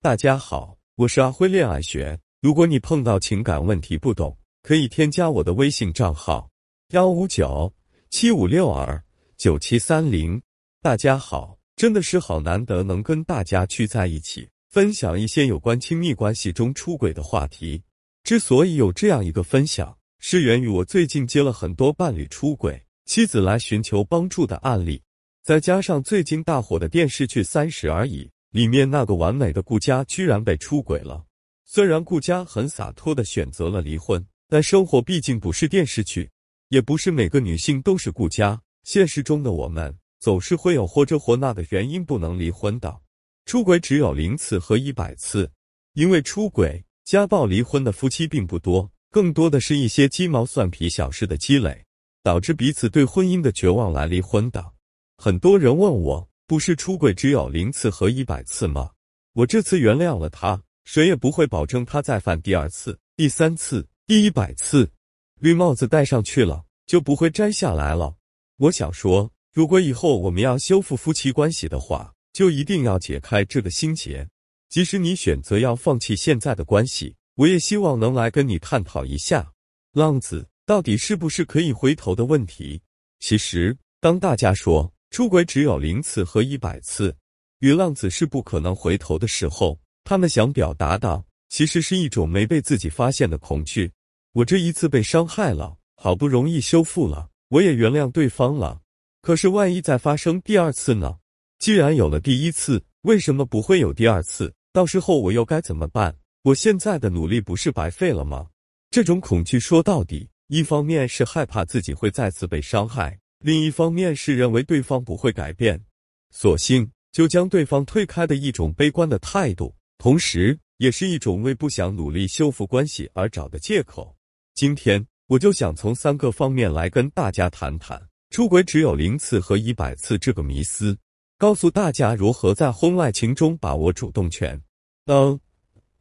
大家好，我是阿辉恋爱学。如果你碰到情感问题不懂，可以添加我的微信账号幺五九七五六二九七三零。大家好，真的是好难得能跟大家聚在一起，分享一些有关亲密关系中出轨的话题。之所以有这样一个分享，是源于我最近接了很多伴侣出轨、妻子来寻求帮助的案例，再加上最近大火的电视剧《三十而已》。里面那个完美的顾佳居然被出轨了。虽然顾佳很洒脱的选择了离婚，但生活毕竟不是电视剧，也不是每个女性都是顾佳。现实中的我们总是会有或这或那的原因不能离婚的。出轨只有零次和一百次，因为出轨、家暴离婚的夫妻并不多，更多的是一些鸡毛蒜皮小事的积累，导致彼此对婚姻的绝望来离婚的。很多人问我。不是出轨只有零次和一百次吗？我这次原谅了他，谁也不会保证他再犯第二次、第三次、第一百次。绿帽子戴上去了，就不会摘下来了。我想说，如果以后我们要修复夫妻关系的话，就一定要解开这个心结。即使你选择要放弃现在的关系，我也希望能来跟你探讨一下，浪子到底是不是可以回头的问题。其实，当大家说。出轨只有零次和一百次，与浪子是不可能回头的时候，他们想表达的其实是一种没被自己发现的恐惧。我这一次被伤害了，好不容易修复了，我也原谅对方了。可是万一再发生第二次呢？既然有了第一次，为什么不会有第二次？到时候我又该怎么办？我现在的努力不是白费了吗？这种恐惧说到底，一方面是害怕自己会再次被伤害。另一方面是认为对方不会改变，索性就将对方推开的一种悲观的态度，同时也是一种为不想努力修复关系而找的借口。今天我就想从三个方面来跟大家谈谈出轨只有零次和一百次这个迷思，告诉大家如何在婚外情中把握主动权。当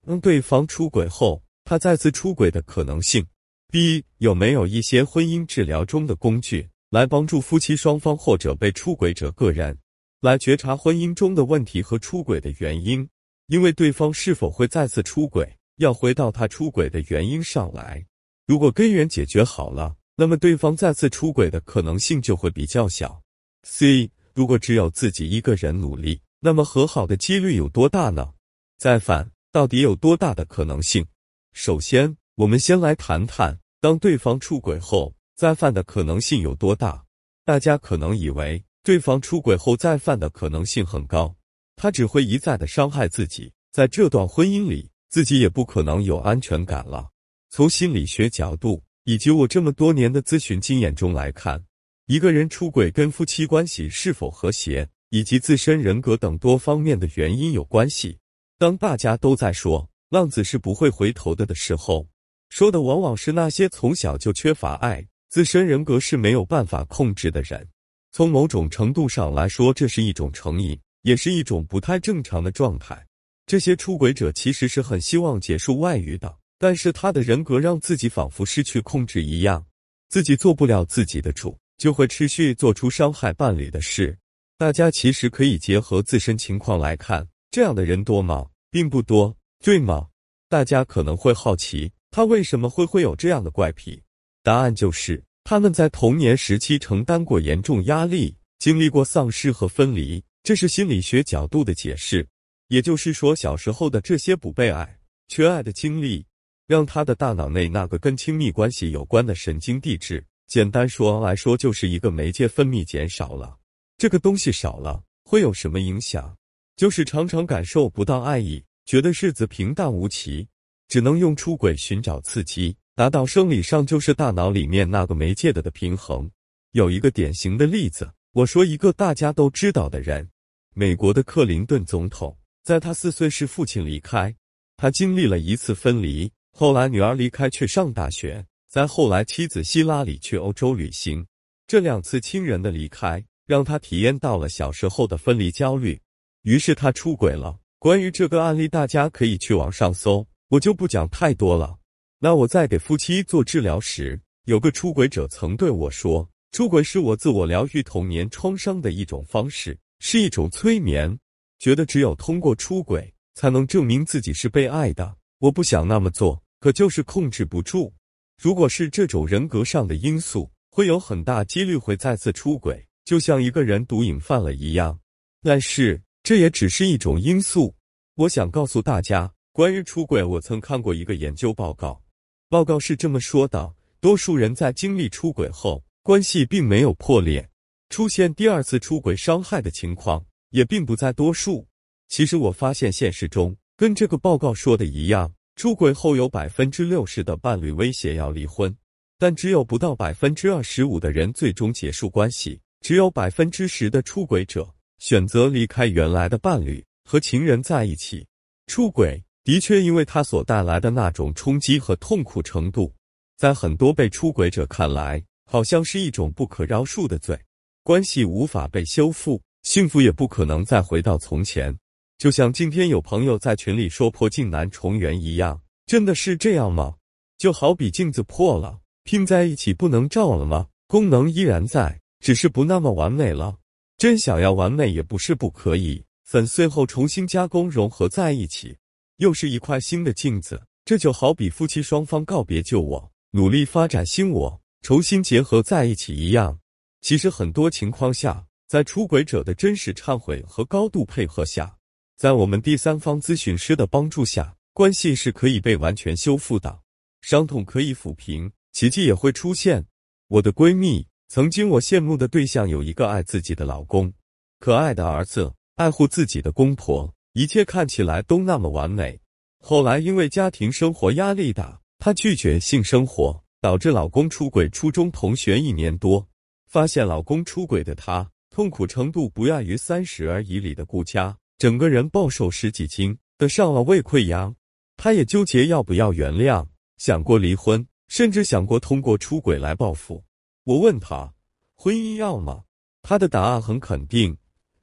当对方出轨后，他再次出轨的可能性，B 有没有一些婚姻治疗中的工具？来帮助夫妻双方或者被出轨者个人来觉察婚姻中的问题和出轨的原因，因为对方是否会再次出轨，要回到他出轨的原因上来。如果根源解决好了，那么对方再次出轨的可能性就会比较小。C，如果只有自己一个人努力，那么和好的几率有多大呢？再反到底有多大的可能性？首先，我们先来谈谈，当对方出轨后。再犯的可能性有多大？大家可能以为对方出轨后再犯的可能性很高，他只会一再的伤害自己，在这段婚姻里，自己也不可能有安全感了。从心理学角度以及我这么多年的咨询经验中来看，一个人出轨跟夫妻关系是否和谐，以及自身人格等多方面的原因有关系。当大家都在说浪子是不会回头的的时候，说的往往是那些从小就缺乏爱。自身人格是没有办法控制的人，从某种程度上来说，这是一种成瘾，也是一种不太正常的状态。这些出轨者其实是很希望结束外遇的，但是他的人格让自己仿佛失去控制一样，自己做不了自己的主，就会持续做出伤害伴侣的事。大家其实可以结合自身情况来看，这样的人多吗？并不多，对吗？大家可能会好奇，他为什么会会有这样的怪癖？答案就是他们在童年时期承担过严重压力，经历过丧失和分离，这是心理学角度的解释。也就是说，小时候的这些不被爱、缺爱的经历，让他的大脑内那个跟亲密关系有关的神经递质，简单说来说就是一个媒介分泌减少了。这个东西少了会有什么影响？就是常常感受不到爱意，觉得日子平淡无奇，只能用出轨寻找刺激。达到生理上就是大脑里面那个媒介的的平衡。有一个典型的例子，我说一个大家都知道的人，美国的克林顿总统，在他四岁时父亲离开，他经历了一次分离，后来女儿离开去上大学，再后来妻子希拉里去欧洲旅行，这两次亲人的离开让他体验到了小时候的分离焦虑，于是他出轨了。关于这个案例，大家可以去网上搜，我就不讲太多了。那我在给夫妻做治疗时，有个出轨者曾对我说：“出轨是我自我疗愈童年创伤的一种方式，是一种催眠。觉得只有通过出轨，才能证明自己是被爱的。我不想那么做，可就是控制不住。如果是这种人格上的因素，会有很大几率会再次出轨，就像一个人毒瘾犯了一样。但是这也只是一种因素。我想告诉大家，关于出轨，我曾看过一个研究报告，报告是这么说的：多数人在经历出轨后，关系并没有破裂。出现第二次出轨伤害的情况也并不在多数。其实我发现现实中跟这个报告说的一样，出轨后有百分之六十的伴侣威胁要离婚，但只有不到百分之二十五的人最终结束关系，只有百分之十的出轨者选择离开原来的伴侣和情人在一起。出轨的确因为它所带来的那种冲击和痛苦程度，在很多被出轨者看来，好像是一种不可饶恕的罪。关系无法被修复，幸福也不可能再回到从前。就像今天有朋友在群里说破镜难重圆一样，真的是这样吗？就好比镜子破了，拼在一起不能照了吗？功能依然在，只是不那么完美了。真想要完美也不是不可以，粉碎后重新加工融合在一起，又是一块新的镜子。这就好比夫妻双方告别旧我，努力发展新我，重新结合在一起一样。其实很多情况下，在出轨者的真实忏悔和高度配合下，在我们第三方咨询师的帮助下，关系是可以被完全修复的，伤痛可以抚平，奇迹也会出现。我的闺蜜曾经我羡慕的对象有一个爱自己的老公，可爱的儿子，爱护自己的公婆，一切看起来都那么完美。后来因为家庭生活压力大，她拒绝性生活，导致老公出轨。初中同学一年多。发现老公出轨的她，痛苦程度不亚于三十而已里的顾佳，整个人暴瘦十几斤，得上了胃溃疡。她也纠结要不要原谅，想过离婚，甚至想过通过出轨来报复。我问她，婚姻要吗？她的答案很肯定，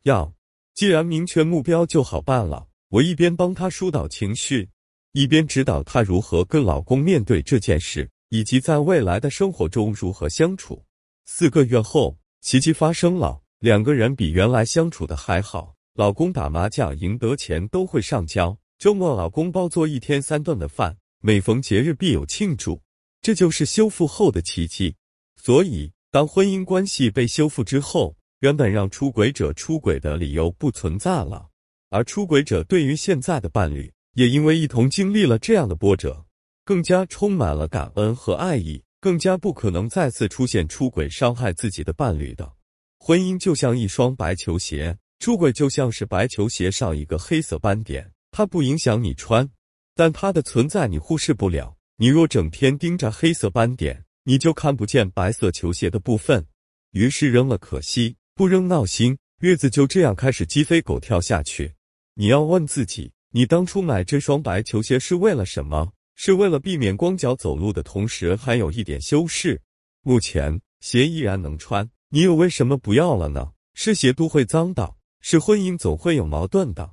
要。既然明确目标，就好办了。我一边帮她疏导情绪，一边指导她如何跟老公面对这件事，以及在未来的生活中如何相处。四个月后，奇迹发生了，两个人比原来相处的还好。老公打麻将赢得钱都会上交，周末老公包做一天三顿的饭，每逢节日必有庆祝，这就是修复后的奇迹。所以，当婚姻关系被修复之后，原本让出轨者出轨的理由不存在了，而出轨者对于现在的伴侣，也因为一同经历了这样的波折，更加充满了感恩和爱意。更加不可能再次出现出轨伤害自己的伴侣的婚姻，就像一双白球鞋，出轨就像是白球鞋上一个黑色斑点，它不影响你穿，但它的存在你忽视不了。你若整天盯着黑色斑点，你就看不见白色球鞋的部分，于是扔了可惜，不扔闹心，日子就这样开始鸡飞狗跳下去。你要问自己，你当初买这双白球鞋是为了什么？是为了避免光脚走路的同时还有一点修饰。目前鞋依然能穿，你又为什么不要了呢？是鞋都会脏的，是婚姻总会有矛盾的。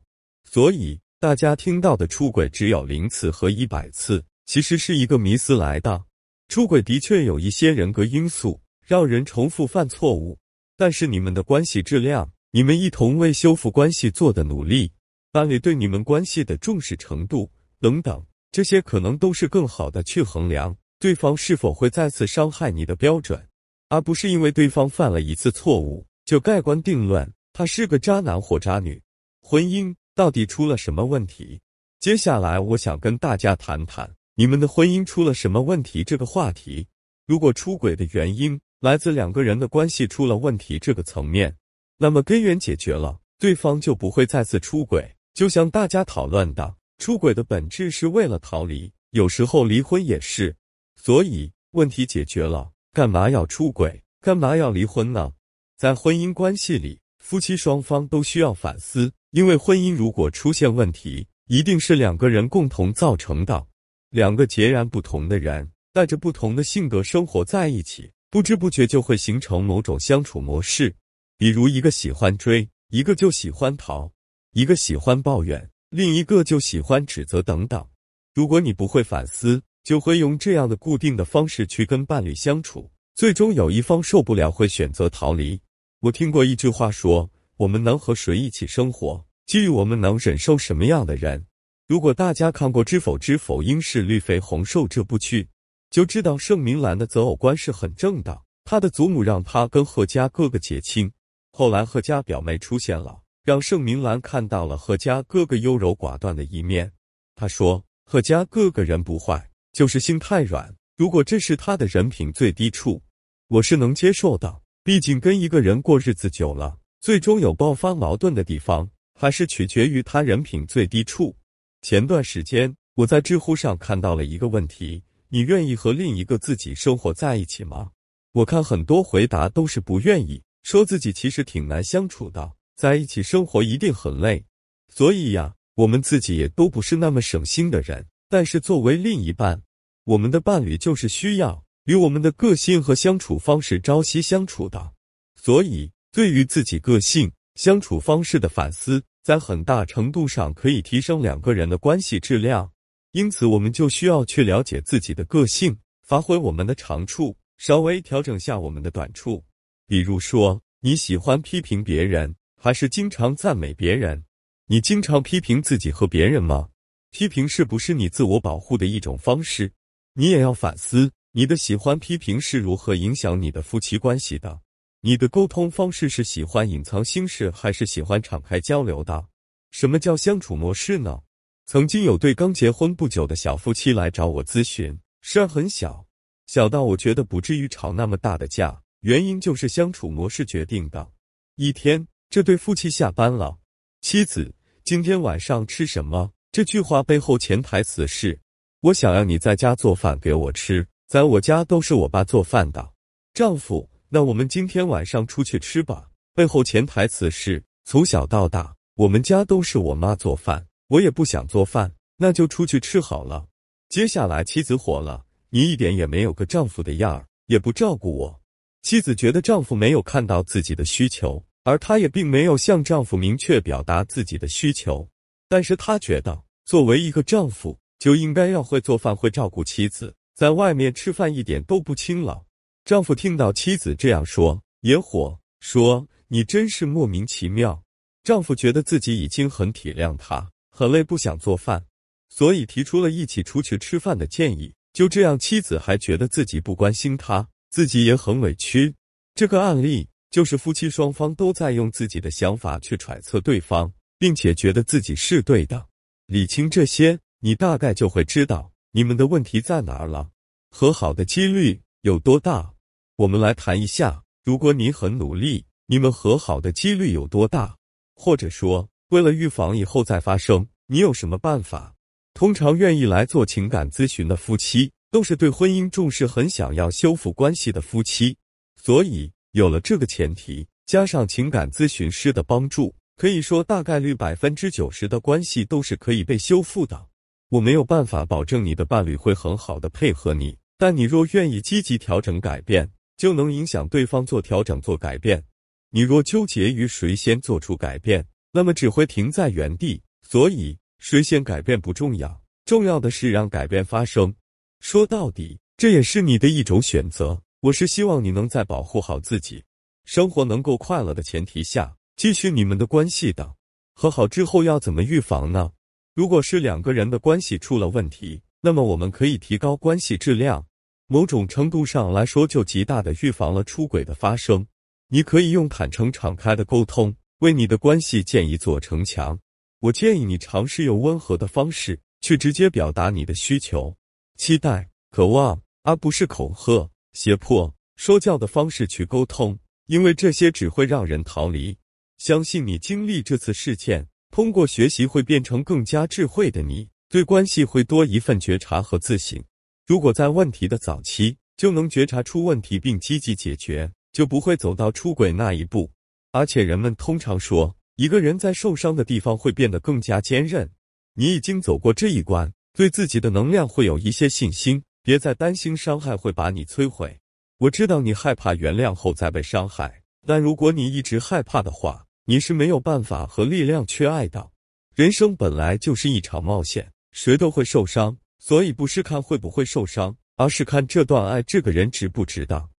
所以大家听到的出轨只有零次和一百次，其实是一个迷思来的。出轨的确有一些人格因素让人重复犯错误，但是你们的关系质量，你们一同为修复关系做的努力，伴侣对你们关系的重视程度等等。这些可能都是更好的去衡量对方是否会再次伤害你的标准，而不是因为对方犯了一次错误就盖棺定论他是个渣男或渣女。婚姻到底出了什么问题？接下来我想跟大家谈谈你们的婚姻出了什么问题这个话题。如果出轨的原因来自两个人的关系出了问题这个层面，那么根源解决了，对方就不会再次出轨。就像大家讨论的。出轨的本质是为了逃离，有时候离婚也是。所以问题解决了，干嘛要出轨？干嘛要离婚呢？在婚姻关系里，夫妻双方都需要反思，因为婚姻如果出现问题，一定是两个人共同造成的。两个截然不同的人，带着不同的性格生活在一起，不知不觉就会形成某种相处模式。比如，一个喜欢追，一个就喜欢逃；一个喜欢抱怨。另一个就喜欢指责等等。如果你不会反思，就会用这样的固定的方式去跟伴侣相处，最终有一方受不了，会选择逃离。我听过一句话说：“我们能和谁一起生活，基于我们能忍受什么样的人。”如果大家看过《知否知否，应是绿肥红瘦》这部剧，就知道盛明兰的择偶观是很正的。他的祖母让他跟贺家哥哥结亲，后来贺家表妹出现了，让盛明兰看到了贺家哥哥优柔寡断的一面。他说：“贺家哥哥人不坏，就是心太软。如果这是他的人品最低处，我是能接受的。毕竟跟一个人过日子久了，最终有爆发矛盾的地方，还是取决于他人品最低处。”前段时间，我在知乎上看到了一个问题：你愿意和另一个自己生活在一起吗？我看很多回答都是不愿意，说自己其实挺难相处的，在一起生活一定很累。所以呀，我们自己也都不是那么省心的人。但是作为另一半，我们的伴侣就是需要与我们的个性和相处方式朝夕相处的。所以，对于自己个性、相处方式的反思。在很大程度上可以提升两个人的关系质量，因此我们就需要去了解自己的个性，发挥我们的长处，稍微调整下我们的短处。比如说，你喜欢批评别人，还是经常赞美别人？你经常批评自己和别人吗？批评是不是你自我保护的一种方式？你也要反思，你的喜欢批评是如何影响你的夫妻关系的。你的沟通方式是喜欢隐藏心事，还是喜欢敞开交流的？什么叫相处模式呢？曾经有对刚结婚不久的小夫妻来找我咨询，事儿很小，小到我觉得不至于吵那么大的架，原因就是相处模式决定的。一天，这对夫妻下班了，妻子今天晚上吃什么？这句话背后潜台词是：我想要你在家做饭给我吃，在我家都是我爸做饭的。丈夫。那我们今天晚上出去吃吧。背后潜台词是：从小到大，我们家都是我妈做饭，我也不想做饭，那就出去吃好了。接下来，妻子火了：“你一点也没有个丈夫的样儿，也不照顾我。”妻子觉得丈夫没有看到自己的需求，而她也并没有向丈夫明确表达自己的需求。但是她觉得，作为一个丈夫，就应该要会做饭，会照顾妻子，在外面吃饭一点都不轻了。丈夫听到妻子这样说，也火，说：“你真是莫名其妙。”丈夫觉得自己已经很体谅她，很累，不想做饭，所以提出了一起出去吃饭的建议。就这样，妻子还觉得自己不关心他，自己也很委屈。这个案例就是夫妻双方都在用自己的想法去揣测对方，并且觉得自己是对的。理清这些，你大概就会知道你们的问题在哪儿了，和好的几率有多大。我们来谈一下，如果你很努力，你们和好的几率有多大？或者说，为了预防以后再发生，你有什么办法？通常愿意来做情感咨询的夫妻，都是对婚姻重视、很想要修复关系的夫妻。所以，有了这个前提，加上情感咨询师的帮助，可以说大概率百分之九十的关系都是可以被修复的。我没有办法保证你的伴侣会很好的配合你，但你若愿意积极调整改变。就能影响对方做调整、做改变。你若纠结于谁先做出改变，那么只会停在原地。所以，谁先改变不重要，重要的是让改变发生。说到底，这也是你的一种选择。我是希望你能在保护好自己、生活能够快乐的前提下，继续你们的关系的。和好之后要怎么预防呢？如果是两个人的关系出了问题，那么我们可以提高关系质量。某种程度上来说，就极大的预防了出轨的发生。你可以用坦诚敞开的沟通，为你的关系建一座城墙。我建议你尝试用温和的方式去直接表达你的需求、期待、渴望，而不是恐吓、胁迫、说教的方式去沟通，因为这些只会让人逃离。相信你经历这次事件，通过学习会变成更加智慧的你，对关系会多一份觉察和自省。如果在问题的早期就能觉察出问题并积极解决，就不会走到出轨那一步。而且人们通常说，一个人在受伤的地方会变得更加坚韧。你已经走过这一关，对自己的能量会有一些信心，别再担心伤害会把你摧毁。我知道你害怕原谅后再被伤害，但如果你一直害怕的话，你是没有办法和力量去爱的。人生本来就是一场冒险，谁都会受伤。所以不是看会不会受伤，而是看这段爱这个人值不值得。